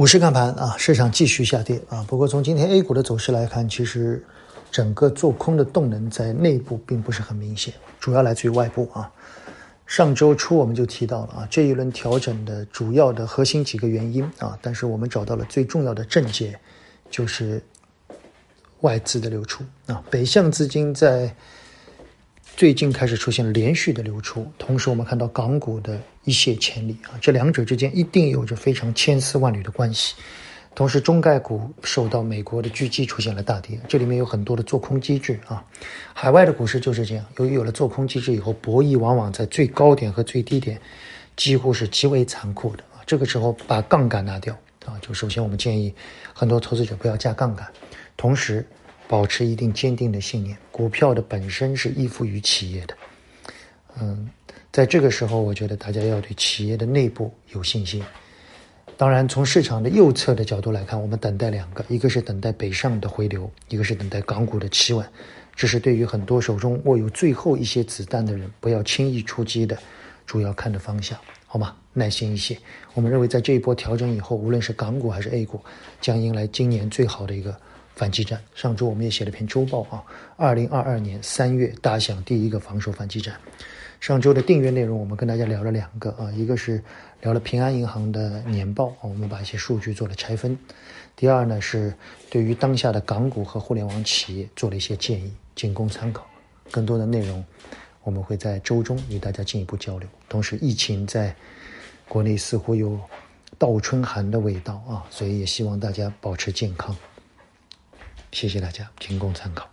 股市看盘啊，市场继续下跌啊。不过从今天 A 股的走势来看，其实整个做空的动能在内部并不是很明显，主要来自于外部啊。上周初我们就提到了啊，这一轮调整的主要的核心几个原因啊，但是我们找到了最重要的症结，就是外资的流出啊，北向资金在。最近开始出现连续的流出，同时我们看到港股的一泻千里啊，这两者之间一定有着非常千丝万缕的关系。同时，中概股受到美国的狙击出现了大跌，这里面有很多的做空机制啊。海外的股市就是这样，由于有了做空机制以后，博弈往往在最高点和最低点几乎是极为残酷的啊。这个时候把杠杆拿掉啊，就首先我们建议很多投资者不要加杠杆，同时。保持一定坚定的信念，股票的本身是依附于企业的。嗯，在这个时候，我觉得大家要对企业的内部有信心。当然，从市场的右侧的角度来看，我们等待两个，一个是等待北上的回流，一个是等待港股的企稳。这是对于很多手中握有最后一些子弹的人，不要轻易出击的主要看的方向，好吗？耐心一些。我们认为，在这一波调整以后，无论是港股还是 A 股，将迎来今年最好的一个。反击战。上周我们也写了篇周报啊，二零二二年三月打响第一个防守反击战。上周的订阅内容，我们跟大家聊了两个啊，一个是聊了平安银行的年报啊，我们把一些数据做了拆分。第二呢是对于当下的港股和互联网企业做了一些建议，仅供参考。更多的内容我们会在周中与大家进一步交流。同时，疫情在国内似乎有倒春寒的味道啊，所以也希望大家保持健康。谢谢大家，仅供参考。